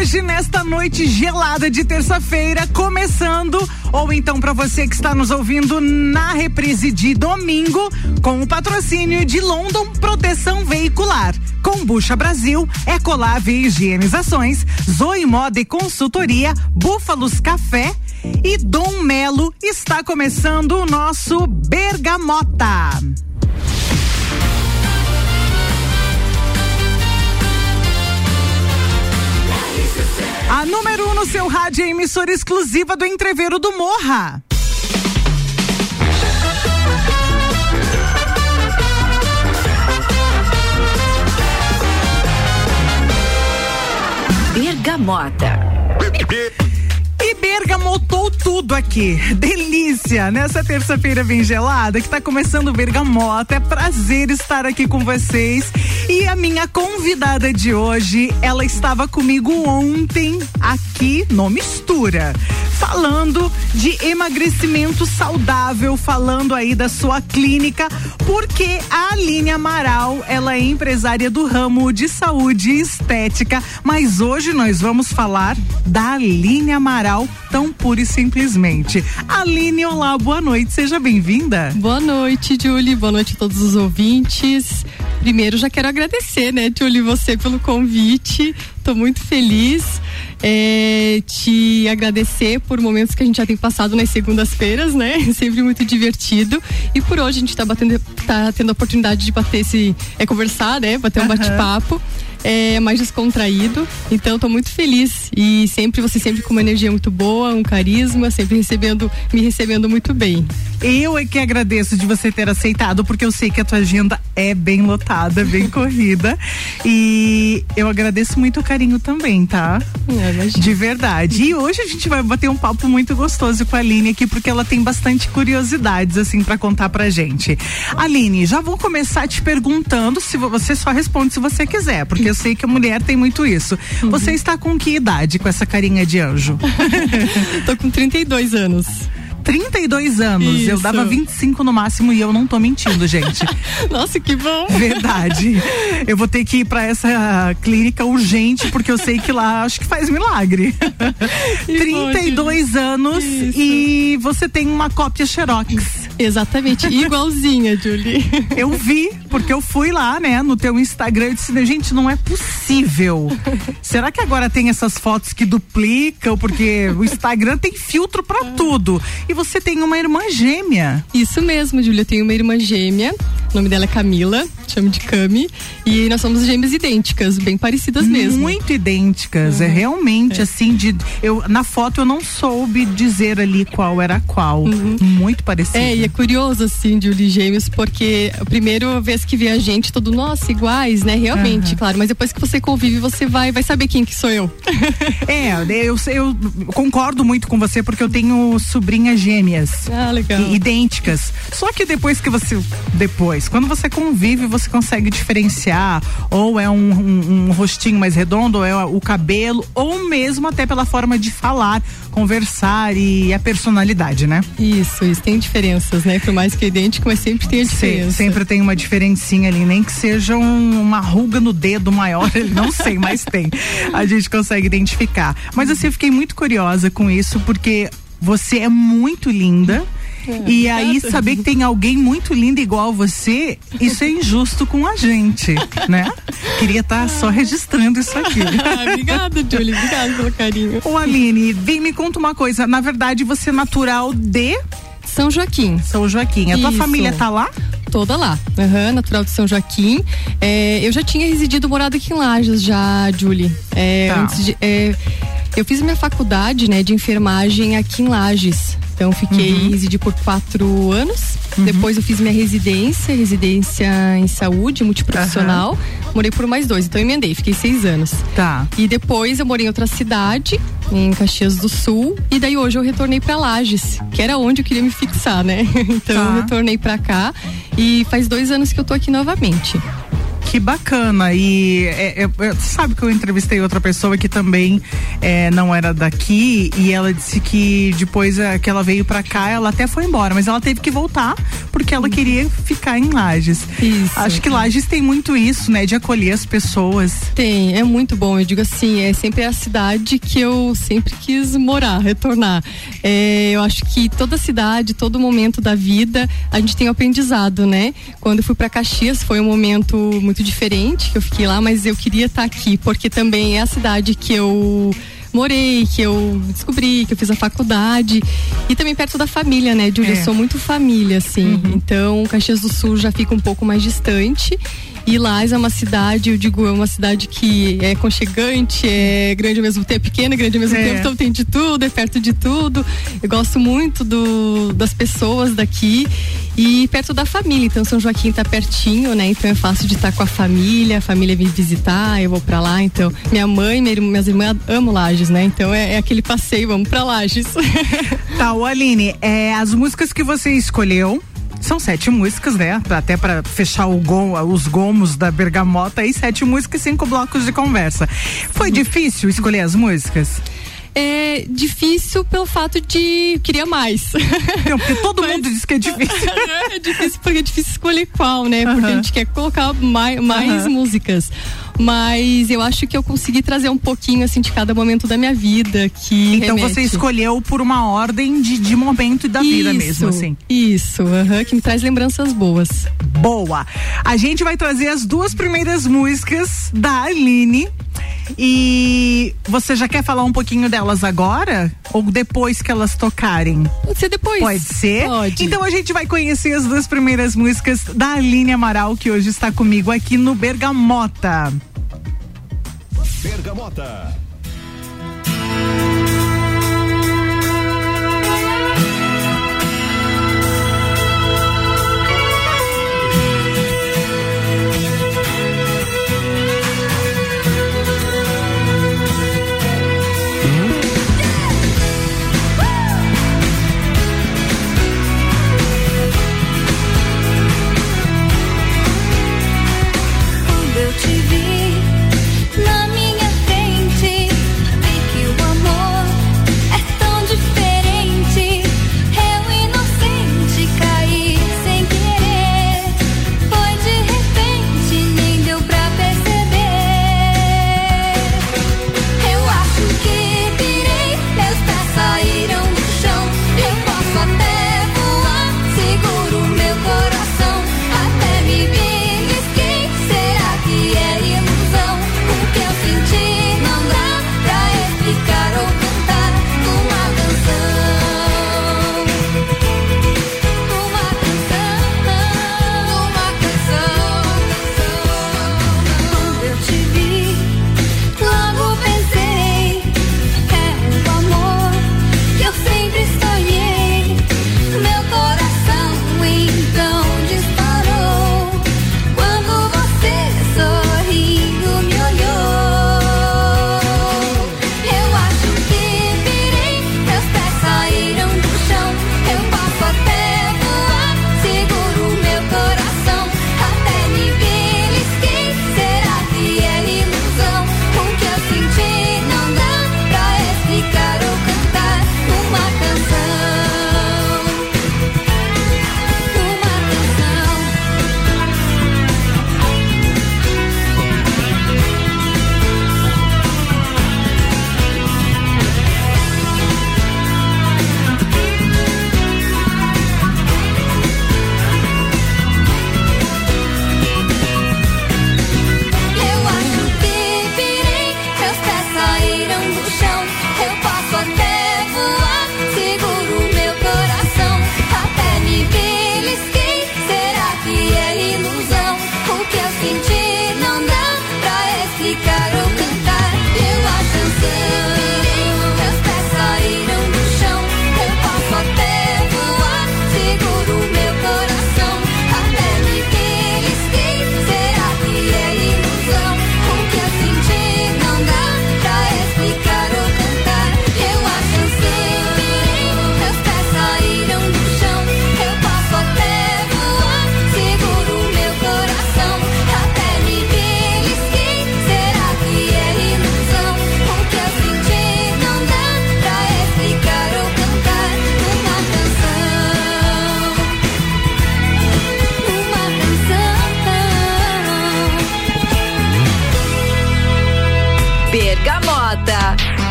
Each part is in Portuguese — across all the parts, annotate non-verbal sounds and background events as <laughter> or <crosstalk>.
hoje, nesta noite gelada de terça-feira, começando, ou então para você que está nos ouvindo na reprise de domingo, com o patrocínio de London Proteção Veicular. Combucha Brasil, Ecolave Higienizações, Zoe Moda e Consultoria, Búfalos Café e Dom Melo está começando o nosso Bergamota. A número 1 um no seu rádio é emissora exclusiva do Entreveiro do Morra. Bergamota. Bergamotou tudo aqui. Delícia! Nessa terça-feira bem gelada, que tá começando Bergamota. É prazer estar aqui com vocês. E a minha convidada de hoje, ela estava comigo ontem aqui no Mistura, falando de emagrecimento saudável, falando aí da sua clínica, porque a Aline Amaral, ela é empresária do ramo de saúde e estética, mas hoje nós vamos falar da Aline Amaral, tão pura e simplesmente. Aline, olá, boa noite, seja bem-vinda. Boa noite, Julie, boa noite a todos os ouvintes. Primeiro, já quero agradecer, né, Julie, você pelo convite. Estou muito feliz. É, te agradecer por momentos que a gente já tem passado nas segundas-feiras, né? <laughs> Sempre muito divertido. E por hoje a gente está batendo, tá tendo a oportunidade de bater esse, é conversar, né? Bater um uhum. bate-papo é, mais descontraído. Então estou muito feliz e sempre você sempre com uma energia muito boa, um carisma, sempre recebendo, me recebendo muito bem. Eu é que agradeço de você ter aceitado, porque eu sei que a tua agenda é bem lotada, bem <laughs> corrida. E eu agradeço muito o carinho também, tá? É, de verdade. E hoje a gente vai bater um papo muito gostoso com a Aline aqui, porque ela tem bastante curiosidades, assim, para contar pra gente. Aline, já vou começar te perguntando se você só responde se você quiser, porque eu sei que a mulher tem muito isso. Uhum. Você está com que idade com essa carinha de anjo? <laughs> Tô com 32 anos. 32 anos. Isso. Eu dava 25 no máximo e eu não tô mentindo, gente. <laughs> Nossa, que bom. Verdade. Eu vou ter que ir para essa clínica urgente porque eu sei que lá acho que faz milagre. <laughs> 32 anos Isso. e você tem uma cópia Xerox. Exatamente, <laughs> igualzinha, Julie. Eu vi, porque eu fui lá, né, no teu Instagram e disse, gente, não é possível. Será que agora tem essas fotos que duplicam? Porque o Instagram tem filtro para tudo. E você tem uma irmã gêmea. Isso mesmo, Júlia. Eu tenho uma irmã gêmea. O nome dela é Camila, chamo de Cami. E nós somos gêmeas idênticas, bem parecidas mesmo. Muito idênticas. É uhum. É realmente é. assim, de. Eu, na foto eu não soube dizer ali qual era qual. Uhum. Muito parecida. É, e é curioso, assim, Uli Gêmeos, porque a primeira vez que vê a gente, todo, nossa, iguais, né? Realmente, uhum. claro. Mas depois que você convive, você vai, vai saber quem que sou eu. é, eu, eu concordo muito com você, porque eu tenho sobrinhas gêmeas. Ah, legal. Idênticas. Só que depois que você. Depois, quando você convive, você consegue diferenciar. Ou é um, um, um rostinho mais redondo, ou é o cabelo, ou mesmo até pela forma de falar, conversar e a personalidade, né? Isso, isso. Tem diferenças, né? Por mais que é idêntico, mas sempre tem a diferença. sempre tem uma diferencinha ali, nem que seja um, uma ruga no dedo maior, <laughs> não sei, mas tem. A gente consegue identificar. Mas assim, eu fiquei muito curiosa com isso, porque você é muito linda. É, e aí, saber que tem alguém muito lindo igual você, isso é injusto com a gente, <laughs> né? Queria estar tá só registrando isso aqui. <laughs> Obrigada, Julie. Obrigada pelo carinho. Ô, Aline, vem me conta uma coisa. Na verdade, você é natural de. São Joaquim. São Joaquim. A tua família tá lá? Toda lá. Uhum, natural de São Joaquim. É, eu já tinha residido, morado aqui em Lages já, Julie. É, tá. antes de, é, eu fiz minha faculdade, né, de enfermagem aqui em Lages. Então fiquei uhum. residi por quatro anos. Uhum. Depois eu fiz minha residência, residência em saúde multiprofissional. Uhum. Morei por mais dois, então eu emendei, fiquei seis anos. Tá. E depois eu morei em outra cidade, em Caxias do Sul. E daí hoje eu retornei para Lages, que era onde eu queria me fixar, né? <laughs> Então tá. eu retornei para cá e faz dois anos que eu tô aqui novamente. Que bacana. E é, é, é, sabe que eu entrevistei outra pessoa que também é, não era daqui e ela disse que depois é, que ela veio para cá, ela até foi embora, mas ela teve que voltar porque ela queria ficar em Lages. Isso. Acho que Lages tem muito isso, né, de acolher as pessoas. Tem, é muito bom. Eu digo assim, é sempre a cidade que eu sempre quis morar, retornar. É, eu acho que toda cidade, todo momento da vida, a gente tem um aprendizado, né? Quando eu fui para Caxias foi um momento muito diferente que eu fiquei lá, mas eu queria estar aqui porque também é a cidade que eu morei, que eu descobri, que eu fiz a faculdade e também perto da família, né, Júlia? É. Eu sou muito família, assim. Uhum. Então, Caxias do Sul já fica um pouco mais distante e Lais é uma cidade, eu digo, é uma cidade que é conchegante, é grande ao mesmo tempo, pequena, grande ao mesmo é. tempo, então tem de tudo, é perto de tudo. Eu gosto muito do, das pessoas daqui e perto da família. Então São Joaquim tá pertinho, né? Então é fácil de estar com a família, a família vem visitar, eu vou para lá. Então, minha mãe, minha, minhas irmãs amam Lages, né? Então é, é aquele passeio, vamos para Lages. <laughs> Tá, o Aline, é, as músicas que você escolheu são sete músicas, né? Até para fechar gom, os gomos da bergamota aí, sete músicas e cinco blocos de conversa. Foi difícil escolher as músicas? É difícil pelo fato de queria mais. Não, porque todo <laughs> Mas, mundo diz que é difícil. <laughs> é difícil porque é difícil escolher qual, né? Porque a gente quer colocar mais, mais músicas. Mas eu acho que eu consegui trazer um pouquinho assim de cada momento da minha vida que Então remete. você escolheu por uma ordem de, de momento da isso, vida mesmo, assim. Isso, uhum, que me traz lembranças boas. Boa. A gente vai trazer as duas primeiras músicas da Aline e você já quer falar um pouquinho delas agora? Ou depois que elas tocarem? Pode ser depois. Pode ser? Pode. Então a gente vai conhecer as duas primeiras músicas da Aline Amaral, que hoje está comigo aqui no Bergamota. Bergamota.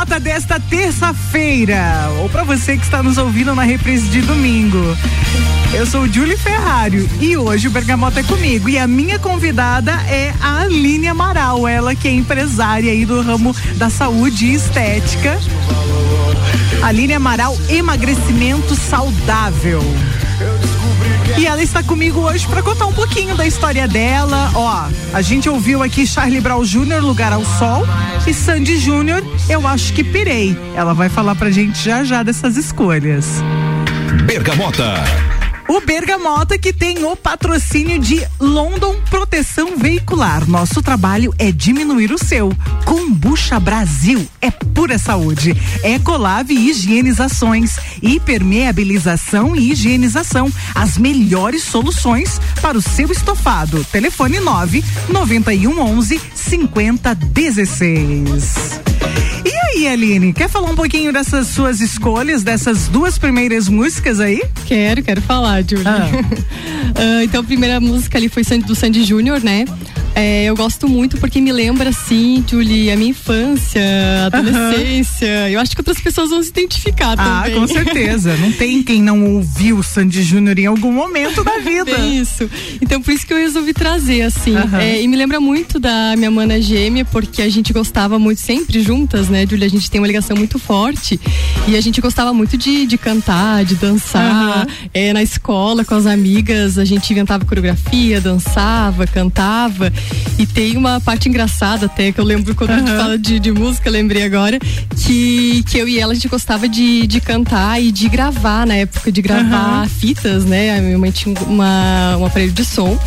Bergamota desta terça-feira. Ou para você que está nos ouvindo na reprise de domingo. Eu sou Julie Ferrari e hoje o Bergamota é comigo. E a minha convidada é a Aline Amaral, ela que é empresária aí do ramo da saúde e estética. Aline Amaral, emagrecimento saudável. E ela está comigo hoje para contar um pouquinho da história dela. Ó, a gente ouviu aqui Charlie Brown Jr., Lugar ao Sol, e Sandy Júnior, Eu Acho Que Pirei. Ela vai falar pra gente já já dessas escolhas. Bergamota. O Bergamota que tem o patrocínio de London Proteção Veicular. Nosso trabalho é diminuir o seu. Combucha Brasil é pura saúde. Ecolave Higienizações, hipermeabilização e higienização. As melhores soluções para o seu estofado. Telefone 9 91 11 50 16. E aí, Aline, quer falar um pouquinho dessas suas escolhas, dessas duas primeiras músicas aí? Quero, quero falar, Julie. Ah. <laughs> Ah, então, a primeira música ali foi Sandy- do Sandy Júnior, né? É, eu gosto muito porque me lembra, assim, Julie, a minha infância, adolescência. Eu acho que outras pessoas vão se identificar Ah, também. com certeza. Não tem quem não ouviu o Sandy Júnior em algum momento da <laughs> vida. É isso. Então, por isso que eu resolvi trazer, assim. Aham. É, e me lembra muito da minha mana gêmea, porque a gente gostava muito, sempre juntas, né, Julia? A gente tem uma ligação muito forte. E a gente gostava muito de, de cantar, de dançar. Aham. É, na escola, com as amigas, a gente inventava coreografia, dançava, cantava. E tem uma parte engraçada até, que eu lembro quando a gente fala de, de música, lembrei agora, que, que eu e ela a gente gostava de, de cantar e de gravar, na época de gravar fitas, né? A minha mãe tinha uma, um aparelho de som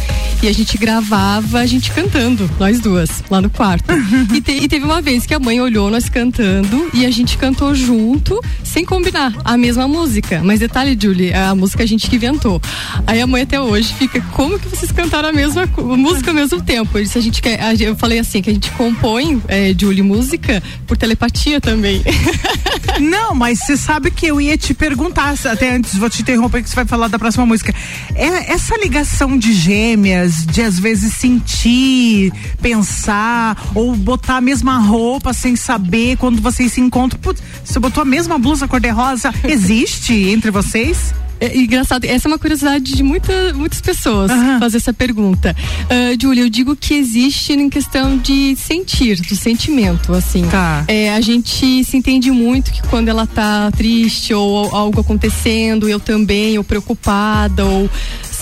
e a gente gravava a gente cantando, nós duas, lá no quarto. e, te- e teve uma vez que a mãe olhou nós cantando e a gente cantou junto, sem combinar, a mesma música. Mas detalhe, Julie, a música a gente que inventou. Aí a mãe até hoje fica, como que vocês cantaram a mesma música ao mesmo tempo? Eu, disse, a gente quer, eu falei assim, que a gente compõe, é, Julie, música por telepatia também. <laughs> Não, mas você sabe que eu ia te perguntar, até antes, vou te interromper que você vai falar da próxima música. É, essa ligação de gêmeas, de às vezes sentir, pensar, ou botar a mesma roupa sem saber quando vocês se encontram. Putz, você botou a mesma blusa cor-de-rosa, existe entre vocês? É engraçado, essa é uma curiosidade de muita, muitas pessoas Aham. fazer essa pergunta. Uh, Júlia, eu digo que existe em questão de sentir, do sentimento, assim. Tá. É, a gente se entende muito que quando ela tá triste ou algo acontecendo, eu também, ou preocupada, ou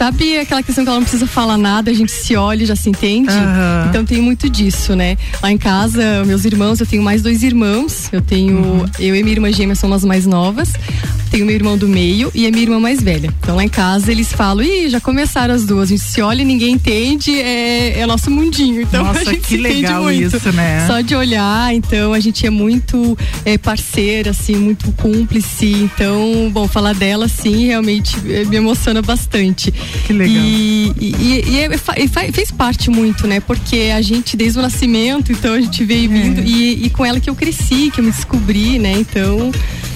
sabe aquela questão que ela não precisa falar nada, a gente se olha e já se entende? Aham. Então tem muito disso, né? Lá em casa, meus irmãos, eu tenho mais dois irmãos. Eu tenho. Uhum. Eu e minha irmã gêmea somos as mais novas. Tenho meu irmão do meio e a minha irmã mais velha. Então lá em casa eles falam, ih, já começaram as duas. A gente se olha e ninguém entende, é, é nosso mundinho. <laughs> Então Nossa, a gente que se entende legal muito. isso, né? Só de olhar, então a gente é muito é, parceira, assim, muito cúmplice. Então, bom, falar dela, sim, realmente é, me emociona bastante. Que legal. E, e, e- e é- fez parte muito, né? Porque a gente, desde o nascimento, então a gente veio É. vindo. E, e com ela que eu cresci, que eu me descobri, né? Então,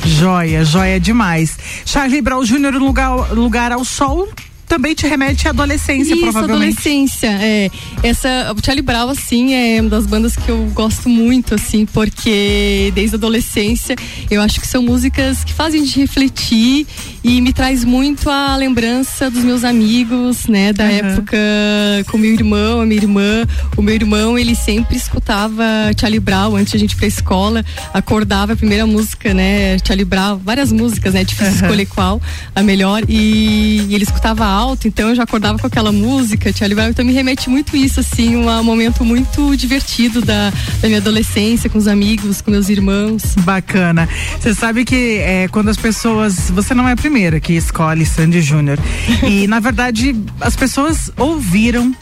Joia, joia demais. Charlie Brown Jr., lugar, lugar ao sol. Também te remete à adolescência, Isso, provavelmente. adolescência, é. Essa, o Charlie Brown, assim, é uma das bandas que eu gosto muito, assim, porque desde a adolescência eu acho que são músicas que fazem a gente refletir e me traz muito a lembrança dos meus amigos, né, da Uhum. época com meu irmão, a minha irmã. O meu irmão, ele sempre escutava Charlie Brown antes de a gente ir pra escola, acordava a primeira música, né, Charlie Brown, várias músicas, né, difícil Uhum. escolher qual a melhor e, e ele escutava alto, então eu já acordava com aquela música, Charlie Brown, então me remete muito isso, assim, um, um momento muito divertido da, da minha adolescência, com os amigos, com meus irmãos. Bacana. Você sabe que é, quando as pessoas. Você não é a primeira que escolhe Sandy Júnior. E, <laughs> na verdade, as pessoas ouviram,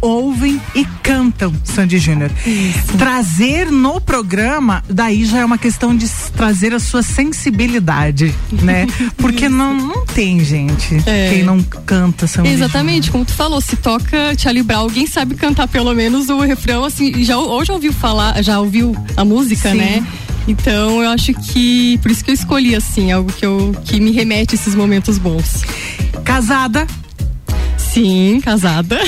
ouvem e cantam Sandy Júnior. Trazer no programa, daí já é uma questão de trazer a sua sensibilidade, né? <laughs> Porque não, não tem, gente, É. quem não canta Sandy Exatamente, como tu falou, se toca Charlie Brown, alguém sabe cantar pelo menos o refrão, assim, já, ou já ouviu falar, já ouviu a música, Sim. né? Então eu acho que por isso que eu escolhi assim, algo que eu que me remete a esses momentos bons. Casada, Sim, casada.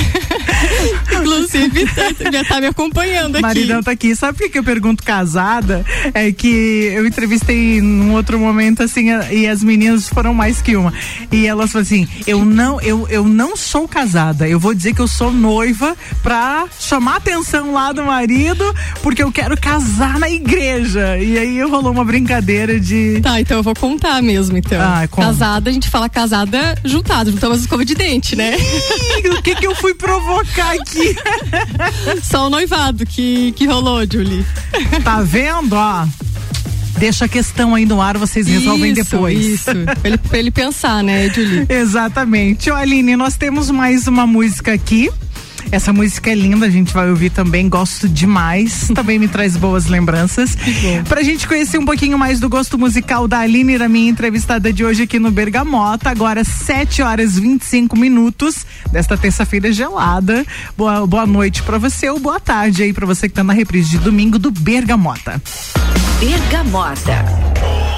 <laughs> Inclusive, tá, já tá me acompanhando aqui. Maridão tá aqui. Sabe por que eu pergunto casada? É que eu entrevistei num outro momento, assim, e as meninas foram mais que uma. E elas falaram assim: eu não, eu, eu não sou casada. Eu vou dizer que eu sou noiva pra chamar a atenção lá do marido, porque eu quero casar na igreja. E aí rolou uma brincadeira de. Tá, então eu vou contar mesmo, então. Ah, casada, a gente fala casada juntado, juntamos escova de dente, né? <laughs> O que que eu fui provocar aqui? <laughs> Só o noivado que, que rolou, Julie. Tá vendo, ó? Deixa a questão aí no ar, vocês resolvem Isso, depois. Isso, pra ele, pra ele pensar, né, Julie? <laughs> Exatamente. Ô, Aline, nós temos mais uma música aqui. Essa música é linda, a gente vai ouvir também, gosto demais. <laughs> Também me traz boas lembranças. Pra gente conhecer um pouquinho mais do gosto musical da Aline, da minha entrevistada de hoje aqui no Bergamota, agora 7 horas 25 minutos desta terça-feira gelada. Boa, boa noite pra você ou boa tarde aí pra você que tá na reprise de domingo do Bergamota. Bergamota.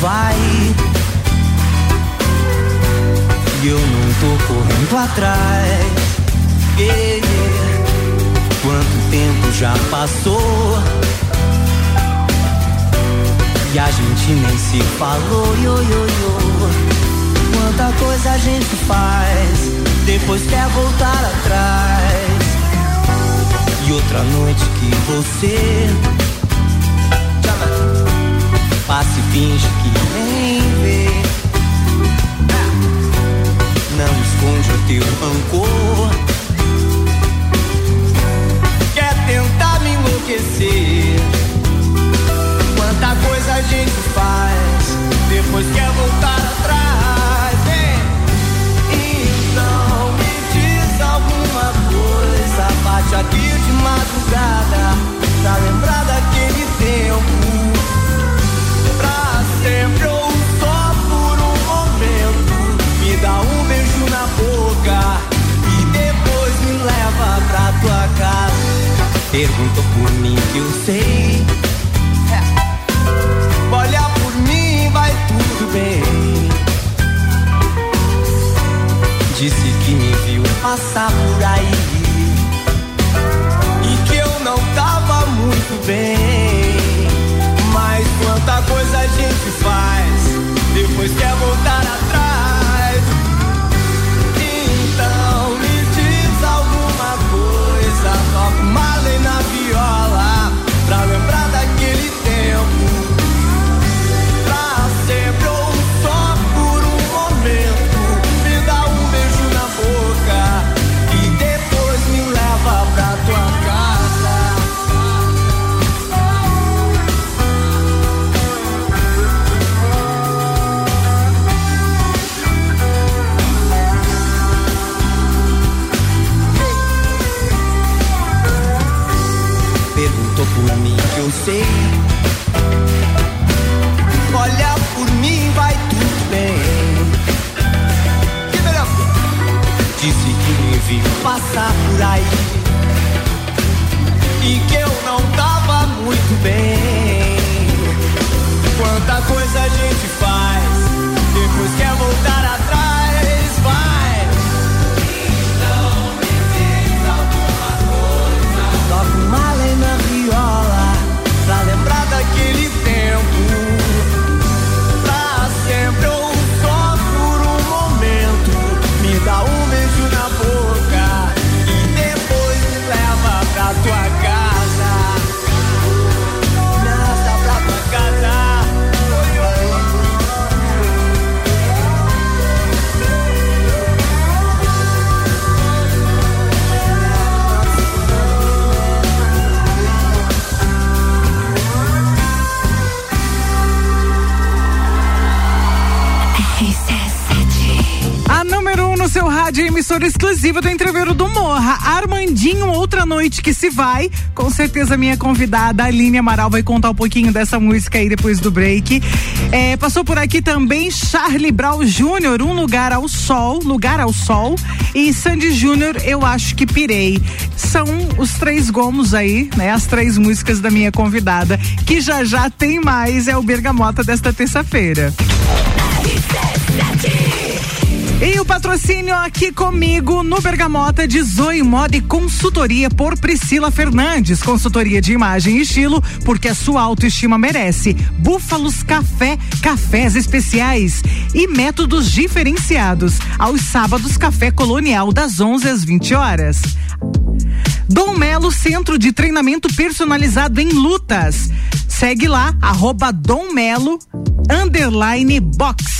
Vai E eu não tô correndo atrás. Quanto tempo já passou E a gente nem se falou yo, yo, yo. Quanta coisa a gente faz Depois quer voltar atrás E outra noite que você Passa e finge que nem vê. Não esconde o teu rancor. Bem. Exclusiva do Entreveiro do Morra. Armandinho, outra noite que se vai. Com certeza, minha convidada, Aline Amaral, vai contar um pouquinho dessa música aí depois do break. É, passou por aqui também Charlie Brown Jr., Um Lugar ao Sol, Lugar ao Sol. E Sandy Júnior, Eu Acho Que Pirei. São os três gomos aí, né? As três músicas da minha convidada, que já já tem mais, é o Bergamota desta terça-feira. E o patrocínio aqui comigo no Bergamota de Zoe Moda e Consultoria por Priscila Fernandes. Consultoria de imagem e estilo, porque a sua autoestima merece. Búfalos Café, cafés especiais e métodos diferenciados. Aos sábados, Café Colonial, das 11 às 20 horas. Dom Melo Centro de Treinamento Personalizado em Lutas. Segue lá, arroba Dom Melo, underline box.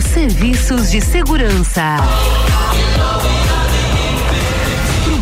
Serviços de Segurança.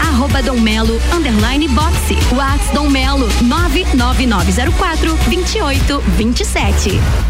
arroba Dom Melo, underline boxe. Whats Dom Melo, 99904 2827.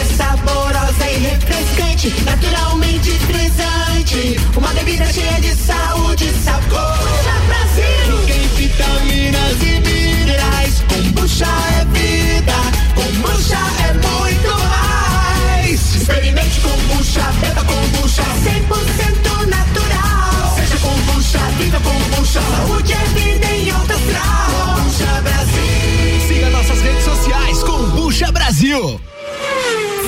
é saborosa e refrescante, naturalmente frisante. Uma bebida cheia de saúde e sabor. Brasil! Rica em vitaminas e minerais. Kombucha é vida, kombucha é muito mais. Experimente kombucha, beba kombucha. 100% natural. Seja kombucha, viva kombucha. Saúde é vida em alto grau. Kombucha Brasil. Siga nossas redes sociais, Combucha Brasil.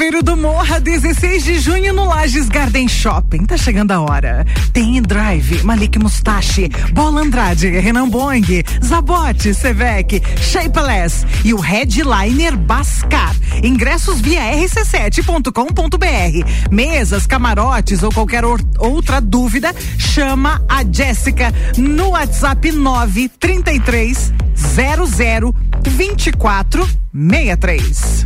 Entreveiro do Morra, 16 de junho no Lages Garden Shopping. Tá chegando a hora. Tem Drive, Malik Mustache, Bola Andrade, Renan Bong, Zabote, Sevec, Shapeless e o Headliner Bascar. Ingressos via rc7.com.br. Mesas, camarotes ou qualquer or- outra dúvida, chama a Jéssica no WhatsApp 933 00 24 63.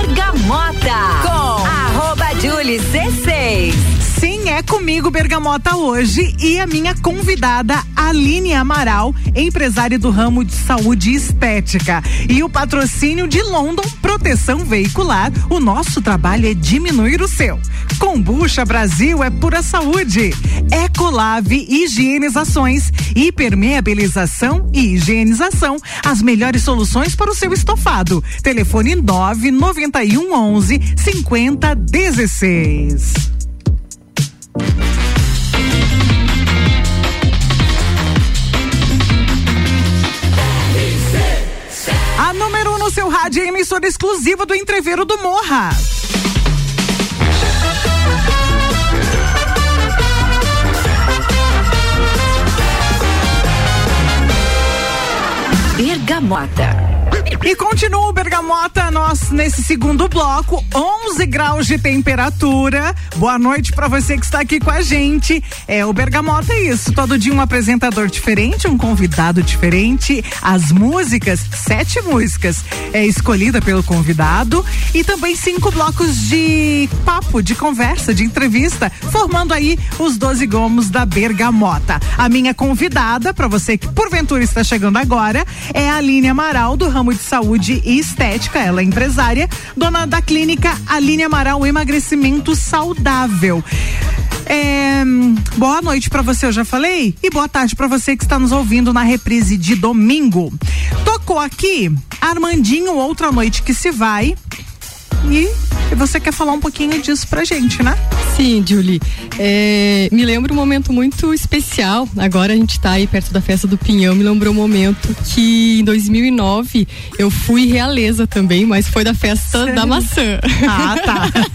Bergamota com arroba Julie C6. Sim, é comigo Bergamota hoje e a minha convidada Aline Amaral, empresária do ramo de saúde e estética. E o patrocínio de London Proteção Veicular. O nosso trabalho é diminuir o seu. Combucha Brasil é pura saúde. Ecolave Higienizações, hipermeabilização e higienização. As melhores soluções para o seu estofado. Telefone 991 11 50 16. A número 1 um no seu rádio é emissora exclusiva do Entreveiro do Morra. Bergamota. E continua o Bergamota, nós nesse segundo bloco, 11 graus de temperatura. Boa noite para você que está aqui com a gente. É, o Bergamota é isso, todo dia um apresentador diferente, um convidado diferente. As músicas, sete músicas, é escolhida pelo convidado e também cinco blocos de papo, de conversa, de entrevista, formando aí os 12 gomos da Bergamota. A minha convidada, para você que porventura está chegando agora, é a Aline Amaral, do ramo de saúde e estética. Ela é empresária, dona da clínica Aline Amaral Emagrecimento Saudável. É, boa noite para você, eu já falei, e boa tarde para você que está nos ouvindo na reprise de domingo. Tocou aqui Armandinho Outra Noite que se vai. E você quer falar um pouquinho disso pra gente, né? Sim, Julie. É, me lembra um momento muito especial. Agora a gente tá aí perto da festa do Pinhão. Me lembrou um momento que em 2009 eu fui realeza também, mas foi da festa Sério? da maçã. Ah, tá. <laughs>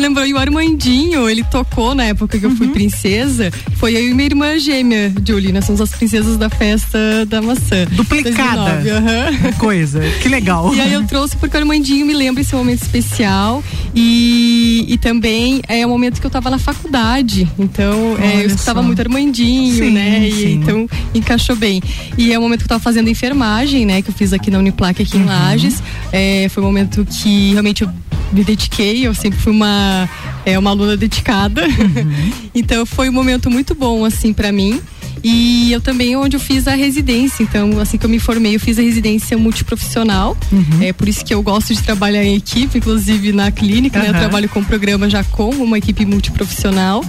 Lembrou, e o Armandinho, ele tocou na época que eu fui princesa. Foi eu e minha irmã gêmea, Julie. Nós somos as princesas da festa da maçã. Duplicada. 2009, aham. Que coisa, que legal. E aí eu trouxe porque o Armandinho me lembra esse momento especial e, e também é o momento que eu tava na faculdade. Então, é, eu escutava só. muito Armandinho, Sim, né? E, sim. então encaixou bem. E é o momento que eu tava fazendo enfermagem, né? Que eu fiz aqui na Uniplac, aqui em Lages. É, foi um momento que realmente eu me dediquei, eu sempre fui uma, é, uma aluna dedicada. <laughs> então foi um momento muito bom, assim, para mim. E eu também, onde eu fiz a residência. Então, assim que eu me formei, eu fiz a residência multiprofissional. É por isso que eu gosto de trabalhar em equipe, inclusive na clínica, né? Eu trabalho com o programa já com uma equipe multiprofissional.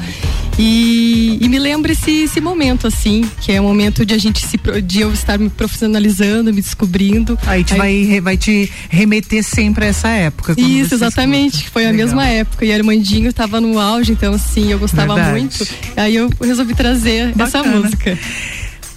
E, e me lembra esse, esse momento, assim, que é o momento de a gente se, de eu estar me profissionalizando, me descobrindo. Aí te vai, re- vai te remeter sempre a essa época. Isso, exatamente, escuta. que foi a Legal. mesma época. E Armandinho estava no auge, então assim, eu gostava Verdade. muito. Aí eu resolvi trazer essa Bacana. música.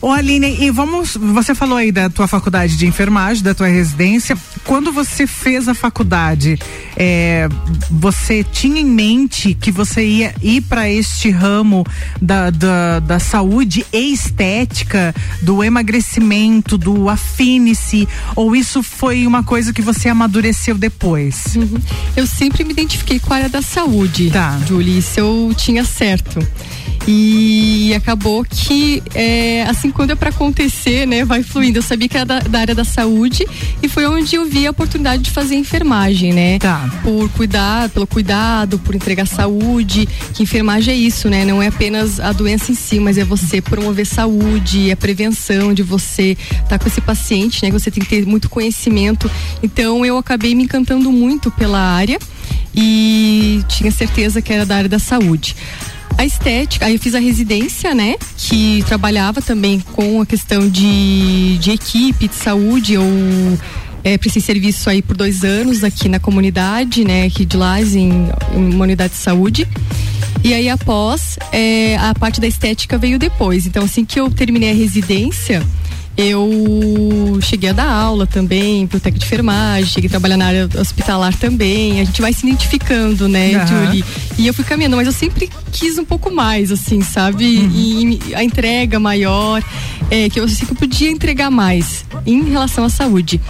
Ô Aline, e vamos, você falou aí da tua faculdade de enfermagem, da tua residência. Quando você fez a faculdade, é, você tinha em mente que você ia ir para este ramo da, da, da saúde e estética, do emagrecimento, do afine-se, ou isso foi uma coisa que você amadureceu depois? Uhum. Eu sempre me identifiquei com a área da saúde, Tá. Julie, isso eu tinha certo. E acabou que, é, assim, quando é para acontecer, né, vai fluindo. Eu sabia que era da, da área da saúde e foi onde eu vi a oportunidade de fazer enfermagem, né? Tá. Por cuidar, pelo cuidado, por entregar saúde. Que enfermagem é isso, né? Não é apenas a doença em si, mas é você promover saúde, a prevenção de você estar com esse paciente, né? Você tem que ter muito conhecimento. Então eu acabei me encantando muito pela área e tinha certeza que era da área da saúde. A estética, aí eu fiz a residência, né? Que trabalhava também com a questão de, de equipe, de saúde. Eu é, prestei serviço aí por dois anos aqui na comunidade, né? Aqui de Lages, em, em uma unidade de saúde. E aí, após, é, a parte da estética veio depois. Então, assim que eu terminei a residência, eu cheguei a dar aula também pro técnico de enfermagem, cheguei a trabalhar na área hospitalar também. A gente vai se identificando, né, Aham. Julie? E eu fui caminhando, mas eu sempre quis um pouco mais, assim, sabe? E, e a entrega maior, é, que eu sei que eu podia entregar mais em relação à saúde.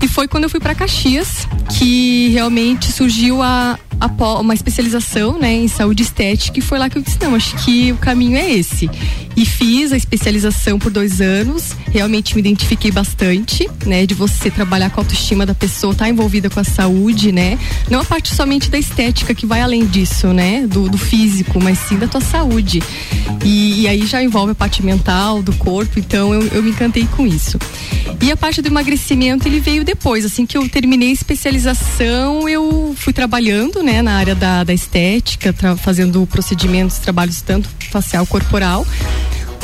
E foi quando eu fui para Caxias que realmente surgiu a, a uma especialização né, em saúde estética e foi lá que eu disse, não, acho que o caminho é esse. E fiz a especialização por dois anos, realmente me identifiquei bastante, né? De você trabalhar com a autoestima da pessoa, estar envolvida com a saúde, né? Não a parte somente da estética que vai além disso, né? Do, do físico, mas sim da tua saúde. E, e aí já envolve a parte mental, do corpo, então eu, eu me encantei com isso. E a parte do emagrecimento, ele veio depois. Assim que eu terminei a especialização, eu fui trabalhando, né, na área da, da estética, fazendo procedimentos, trabalhos tanto facial, corporal.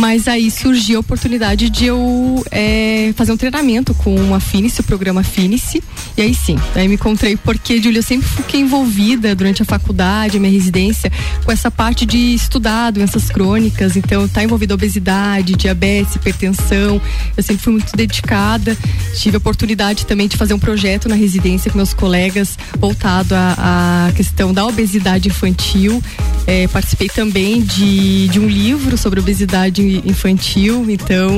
Mas aí surgiu a oportunidade de eu é, fazer um treinamento com o Afinice, o programa Afinice. E aí sim, aí me encontrei porque, Júlia, eu sempre fiquei envolvida durante a faculdade, a minha residência, com essa parte de estudar doenças crônicas. Então, tá envolvida obesidade, diabetes, hipertensão. Eu sempre fui muito dedicada. Tive a oportunidade também de fazer um projeto na residência com meus colegas voltado à, à questão da obesidade infantil. É, participei também de, de um livro sobre obesidade infantil, então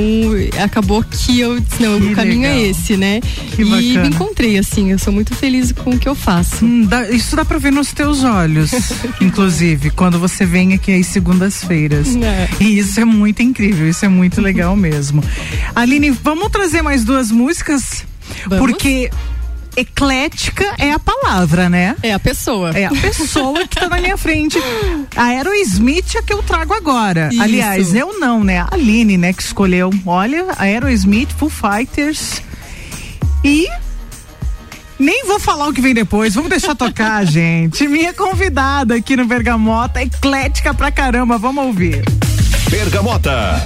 acabou que eu disse, não, Que o caminho legal. é esse, né? Que e bacana. me encontrei, assim, eu sou muito feliz com o que eu faço. Hum, dá- isso dá pra ver nos teus olhos, <laughs> inclusive, quando você vem aqui às segundas-feiras. É. E isso é muito incrível, isso é muito legal mesmo. Aline, vamos trazer mais duas músicas? Vamos? Porque eclética é a palavra, né? É a pessoa. É a pessoa que tá na minha frente. <laughs> A Aerosmith é que eu trago agora. Isso. Aliás, eu não, né? A Aline, né, que escolheu. Olha, a Aerosmith, Foo Fighters. E nem vou falar o que vem depois, vamos deixar tocar, <laughs> gente. Minha convidada aqui no Bergamota, eclética pra caramba, vamos ouvir. Bergamota.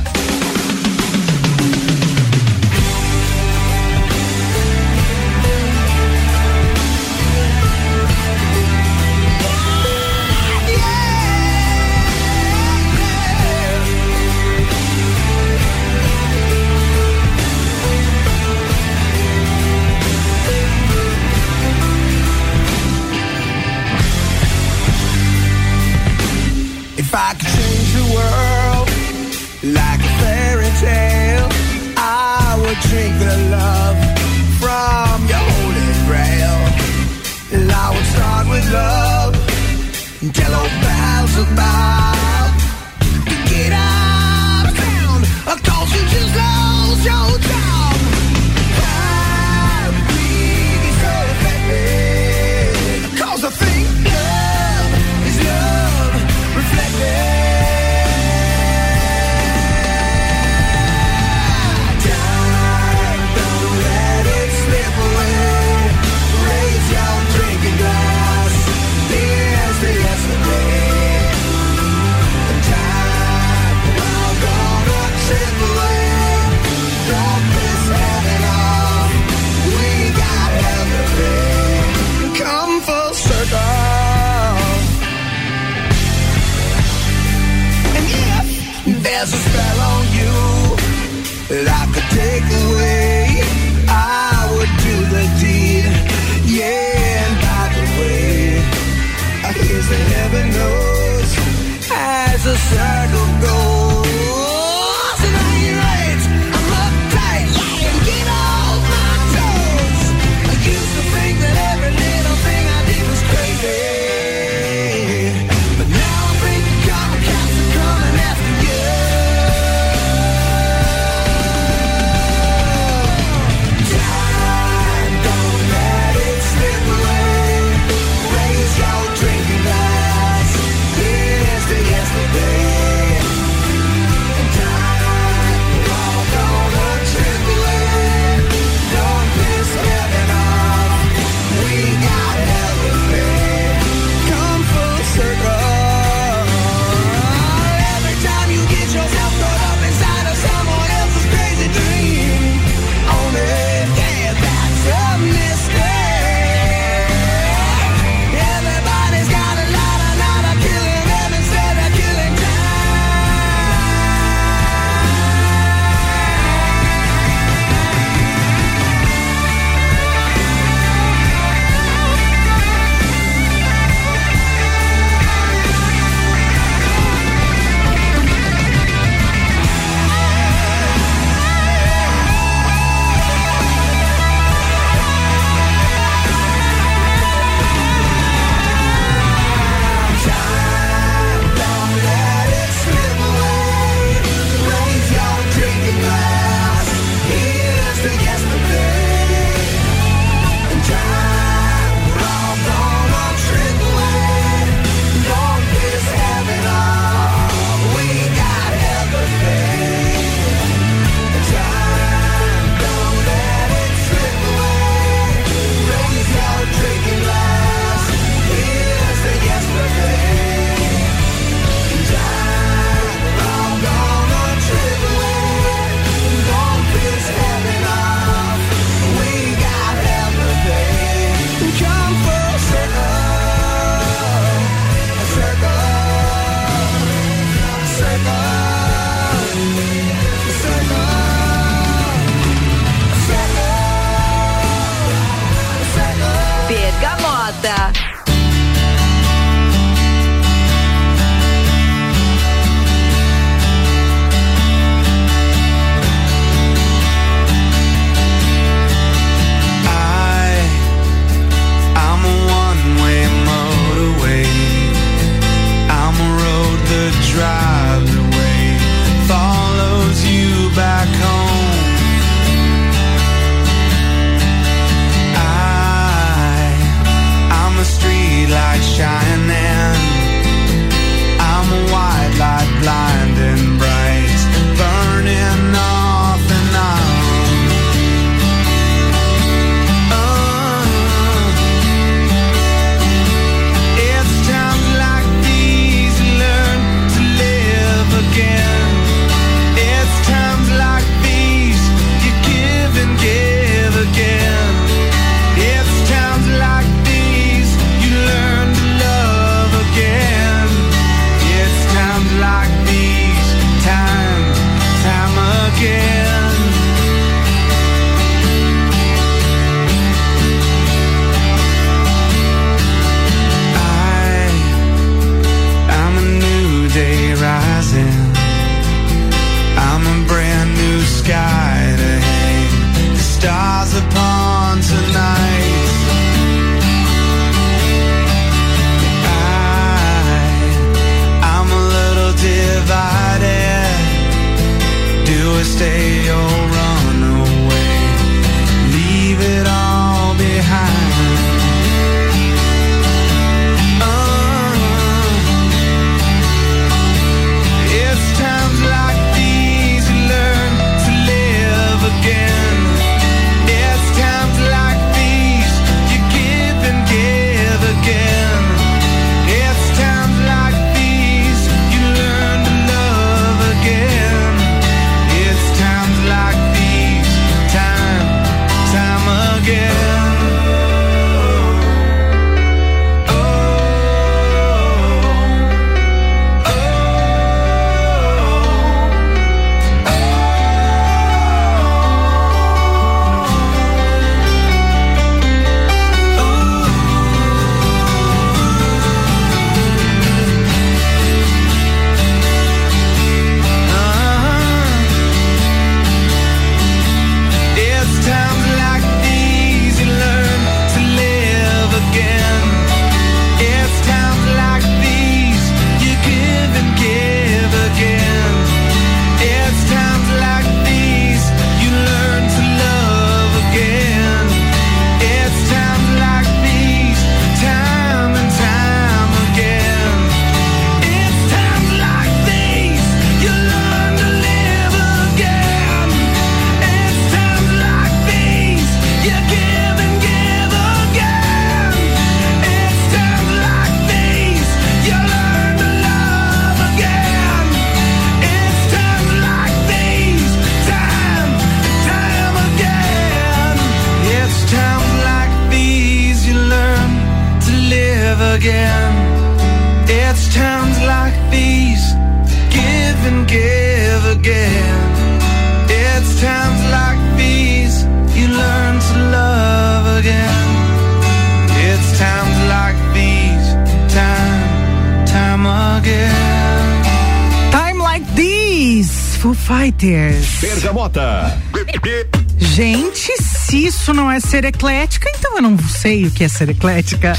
Que é ser eclética.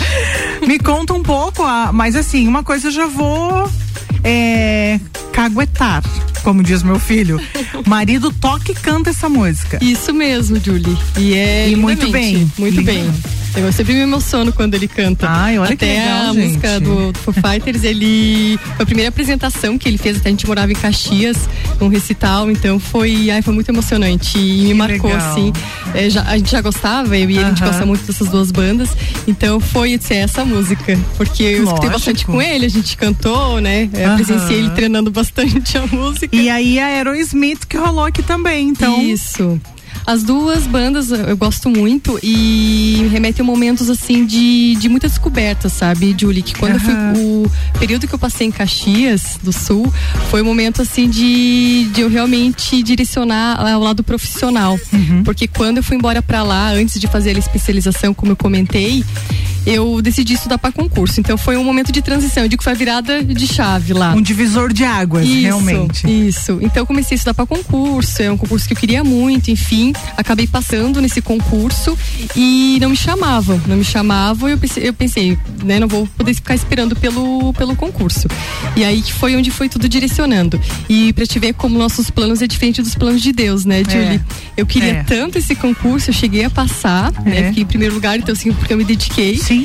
Me conta um pouco, ah, mas assim, uma coisa eu já vou é, caguetar, como diz meu filho. Marido toca e canta essa música. Isso mesmo, Julie. E é E muito bem. Muito Lindo. bem. Eu sempre me emociono quando ele canta. Ai, olha que até legal, a gente. música do Foo Fighters, ele foi a primeira apresentação que ele fez, até a gente morava em Caxias, um recital, então foi, ai, foi muito emocionante e me marcou legal. assim. É, já- a gente já gostava, eu e ele, a gente gosta muito dessas duas bandas, então foi ser essa música, porque eu escutei Lógico. bastante com ele, a gente cantou, né? Eu Aham. presenciei ele treinando bastante a música. E aí a Aerosmith que rolou aqui também, então. Isso. As duas bandas eu gosto muito e me remetem a momentos assim de, de muita descoberta, sabe, Julie? Que quando eu fui. O período que eu passei em Caxias do Sul foi um momento assim de, de eu realmente direcionar ao lado profissional. Uhum. Porque quando eu fui embora pra lá, antes de fazer a especialização, como eu comentei, eu decidi estudar para concurso. Então foi um momento de transição. Eu digo que foi a virada de chave lá. Um divisor de águas, Isso, realmente. Isso. Então eu comecei a estudar para concurso, é um concurso que eu queria muito, enfim, acabei passando nesse concurso e não me chamavam, não me chamavam e eu pensei, eu pensei, né, não vou poder ficar esperando pelo, pelo concurso. E aí que foi onde foi tudo direcionando. E pra te ver como nossos planos é diferente dos planos de Deus, né, Julie? Eu queria É. tanto esse concurso, eu cheguei a passar, né, É. fiquei em primeiro lugar, então assim, porque eu me dediquei. Sim.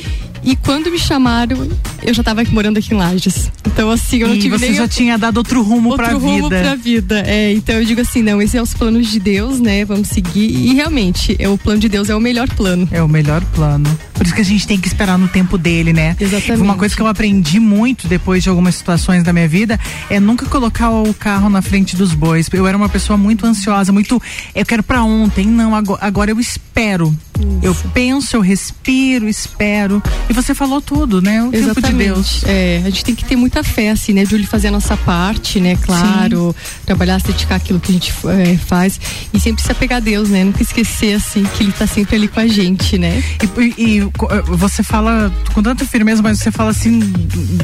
E quando me chamaram, eu já estava morando aqui em Lages. Então, assim, eu não e tive você nem já a- tinha dado outro rumo outro pra rumo vida. pra vida. É, então eu digo assim, não, esses são os planos de Deus, né? Vamos seguir. E realmente, é, o plano de Deus é o melhor plano. É o melhor plano. Por isso que a gente tem que esperar no tempo dele, né? Exatamente. Uma coisa que eu aprendi muito depois de algumas situações da minha vida é nunca colocar o carro na frente dos bois. Eu era uma pessoa muito ansiosa, muito. Eu quero pra ontem. Não, agora eu espero. Eu penso, eu respiro, espero. E você falou tudo, né? O tempo de Deus. É, a gente tem que ter muita fé, assim, né? De ele fazer a nossa parte, né? Claro. Trabalhar, se dedicar aquilo que a gente é, faz. E sempre se apegar a Deus, né? Nunca esquecer, assim, que ele tá sempre ali com a gente, né? E, e- e co- você fala com tanta firmeza, mas você fala assim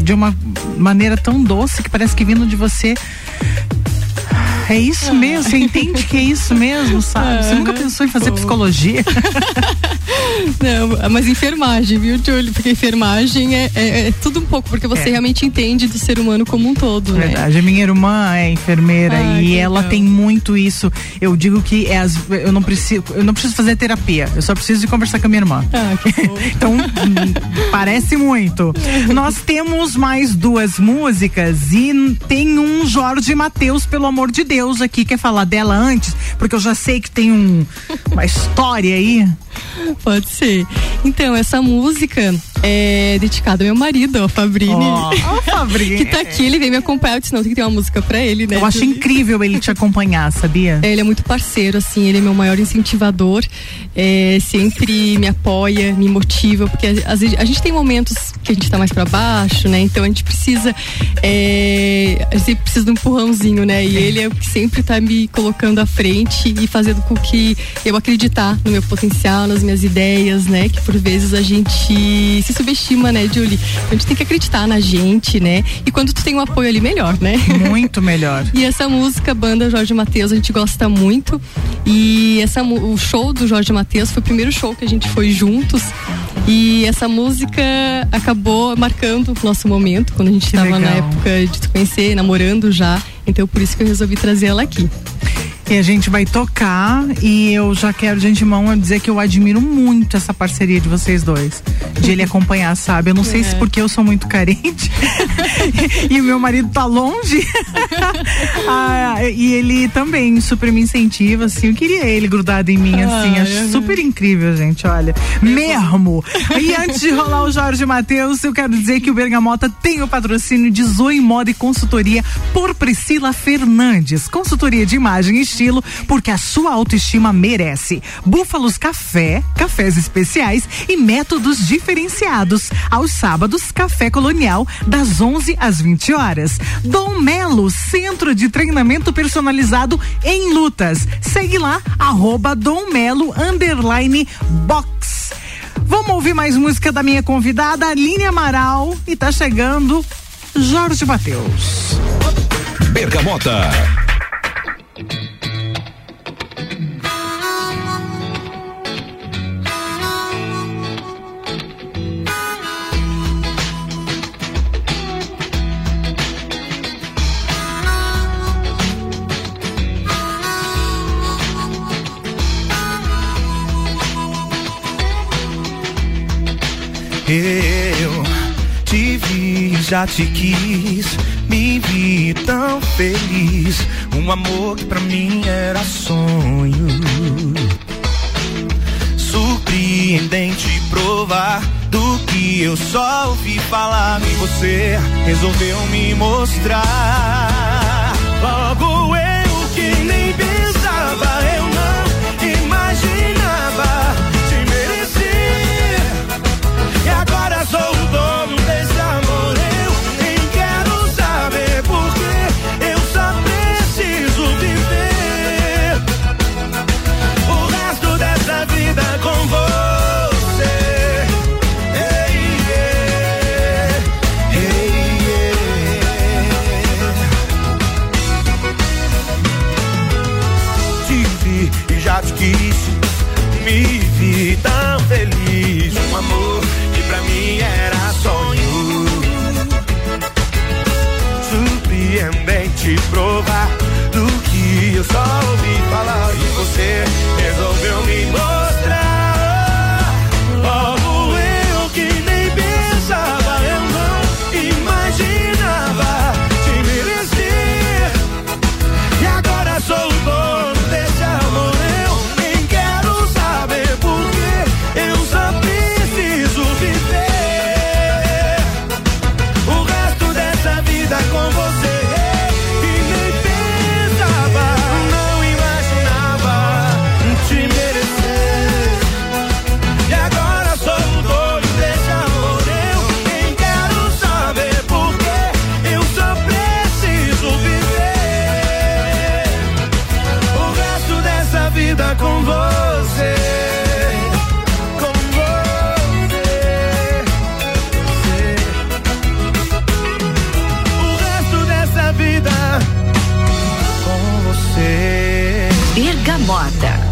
de uma maneira tão doce que parece que vindo de você. É isso mesmo, você entende que é isso mesmo, sabe? Você nunca pensou em fazer psicologia? <laughs> Não, mas enfermagem, viu, Júlio? Porque enfermagem é, é- é tudo um pouco, porque você É. realmente entende do ser humano como um todo, né? Verdade. A minha irmã é enfermeira Ah, e ela legal. tem muito isso. Eu digo que é as- eu não preciso, eu não preciso fazer terapia. Eu só preciso de conversar com a minha irmã. Ah. <laughs> Então, parece muito. Nós temos mais duas músicas e tem um Jorge Mateus, pelo amor de Deus, aqui. Quer falar dela antes? Porque eu já sei que tem um, uma história aí. Pode ser. Então, essa música é dedicada ao meu marido, ao Fabrini. Ó, ó, Fabrini. que tá aqui, ele veio me acompanhar. Eu disse, não, tem que ter uma música pra ele, né? Eu acho incrível ele te acompanhar, sabia? É, Ele é muito parceiro, assim, ele é meu maior incentivador, é, sempre me apoia, me motiva, porque vezes a gente tem momentos que a gente tá mais pra baixo, né? Então a gente precisa, é, a gente precisa de um empurrãozinho, né? E ele é o que sempre tá me colocando à frente e fazendo com que eu acreditar no meu potencial, nas minhas ideias, né? Que por vezes a gente se subestima, né, Julie? A gente tem que acreditar na gente, né? E quando tu tem um apoio ali, melhor, né? Muito melhor. <laughs> E essa música, banda Jorge Matheus, a gente gosta muito. E essa, o show do Jorge Matheus foi o primeiro show que a gente foi juntos. E essa música acabou marcando o nosso momento, quando a gente estava na época de se conhecer, namorando já. Então por isso que eu resolvi trazer ela aqui. E a gente vai tocar e eu já quero de antemão dizer que eu admiro muito essa parceria de vocês dois. De ele acompanhar, sabe? Eu não sei se porque eu sou muito carente <laughs> e o meu marido tá longe. <laughs> Ah, e ele também super me incentiva, assim. Eu queria ele grudado em mim, assim. Ai, Acho super incrível, gente. Olha, mesmo. E antes de rolar o Jorge Matheus, eu quero dizer que o Bergamota tem o patrocínio de Zoe Moda e Consultoria por Priscila Fernandes. Consultoria de imagem e estilo, porque a sua autoestima merece. Búfalos Café, cafés especiais e métodos diferenciados. Aos sábados, café colonial, das 11 às 20 horas. Dom Melo, centro de treinamento personalizado em lutas. Segue lá, arroba Dom Melo, underline box. Vamos ouvir mais música da minha convidada, Aline Amaral, e tá chegando Jorge Mateus. Bergamota. Eu te vi, já te quis, me vi tão feliz. Um amor que pra mim era sonho. Surpreendente provar do que eu só ouvi falar. E você resolveu me mostrar. Logo eu que nem pensava, eu não imaginava sou o dono desse amor. Eu nem quero saber porque eu só preciso viver o resto dessa vida com você. Ei, ei, ei. Te vi e já te quis. Me eu só ouvi falar. E você resolveu Mota.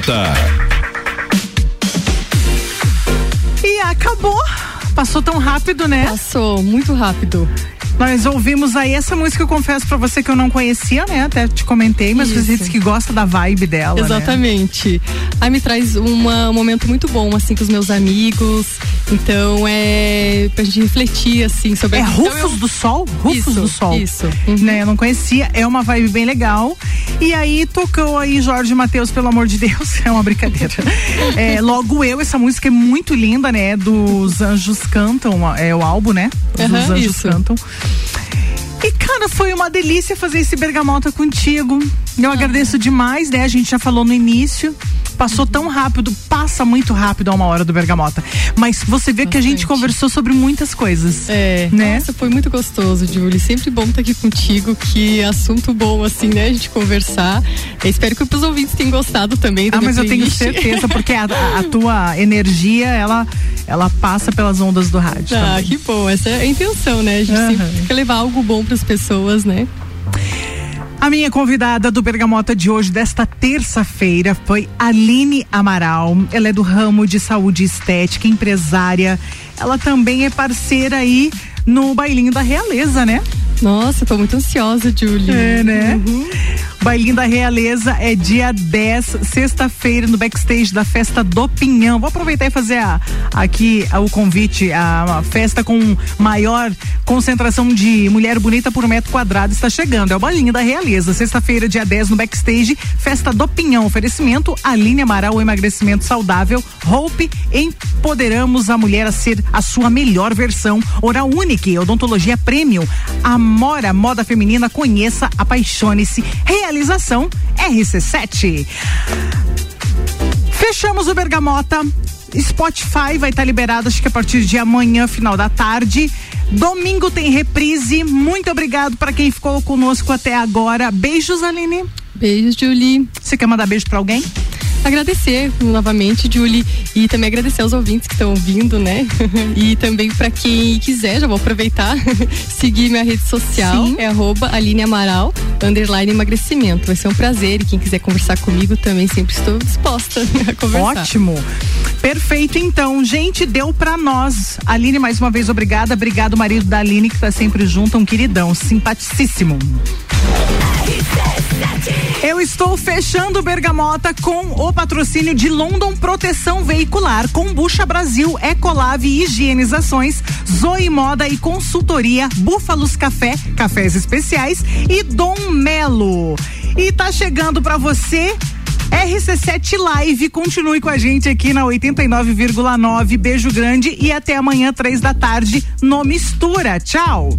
Bergamota. E acabou. Passou tão rápido, né? Passou, muito rápido. Nós ouvimos aí essa música, eu confesso pra você que eu não conhecia, né? Até te comentei, mas Isso. você disse que gosta da vibe dela. né? Exatamente. Aí me traz uma- um momento muito bom, assim, com os meus amigos. Então é pra gente refletir, assim, sobre É então, Rufos eu- do Sol? Rufos Isso, do Sol. Isso. Uhum. Né, eu não conhecia, é uma vibe bem legal. E aí tocou aí Jorge Matheus, pelo amor de Deus, <laughs> é uma brincadeira. <laughs> É, logo eu, essa música é muito linda, né? Dos Anjos Cantam, é o álbum, né? Dos Aham, Anjos isso. Cantam. E, cara, foi uma delícia fazer esse bergamota contigo. Eu Ah. agradeço demais, né? A gente já falou no início. Passou tão rápido, passa muito rápido a uma hora do bergamota. Mas você vê que a gente Bastante. conversou sobre muitas coisas. É, Né? nossa, foi muito gostoso, Julie. Sempre bom estar aqui contigo, que assunto bom, assim, né? A gente conversar. Eu espero que os ouvintes tenham gostado também Ah, mas eu tenho certeza, porque a, a- a <laughs> tua energia, ela, ela passa pelas ondas do rádio. Ah, também. que bom. Essa é a intenção, né? A gente Aham. sempre quer levar algo bom para as pessoas, né? A minha convidada do Bergamota de hoje, desta terça-feira, foi Aline Amaral. Ela é do ramo de saúde estética, empresária. Ela também é parceira aí no Bailinho da Realeza, né? Nossa, tô muito ansiosa, Julie. É, né? Uhum. Bailinho da Realeza é dia 10, sexta-feira, no backstage da festa do Pinhão. Vou aproveitar e fazer a- aqui a- o convite. A, a festa com maior concentração de mulher bonita por metro quadrado está chegando. É o Bailinho da Realeza. Sexta-feira, dia 10, no backstage, festa do Pinhão. Oferecimento Aline Amaral, emagrecimento saudável. Hope, empoderamos a mulher a ser a sua melhor versão. Oral Unique, odontologia premium. Amora Moda Feminina, conheça, apaixone-se. Realização RC7. Fechamos o Bergamota. Spotify vai estar liberado, acho que a partir de amanhã, final da tarde. Domingo tem reprise. Muito obrigado para quem ficou conosco até agora. Beijos, Aline. Beijos, Julie. Você quer mandar beijo para alguém? Agradecer novamente, Julie, e também agradecer aos ouvintes que estão ouvindo, né? <laughs> E também para quem quiser, já vou aproveitar, <laughs> seguir minha rede social, Sim. é arroba Aline Amaral, underline emagrecimento. Vai ser um prazer e quem quiser conversar comigo também sempre estou disposta <laughs> a conversar. Ótimo. Perfeito, então. Gente, deu pra nós. Aline, mais uma vez, obrigada. Obrigado, marido da Aline, que tá sempre junto, um queridão, simpaticíssimo. Eu estou fechando Bergamota com o patrocínio de London Proteção Veicular, Combucha Brasil, Ecolave Higienizações, Zoe Moda e Consultoria, Búfalos Café, Cafés Especiais e Dom Melo. E tá chegando pra você RC7 Live, continue com a gente aqui na 89,9. Beijo grande e até amanhã, três da tarde, no Mistura. Tchau!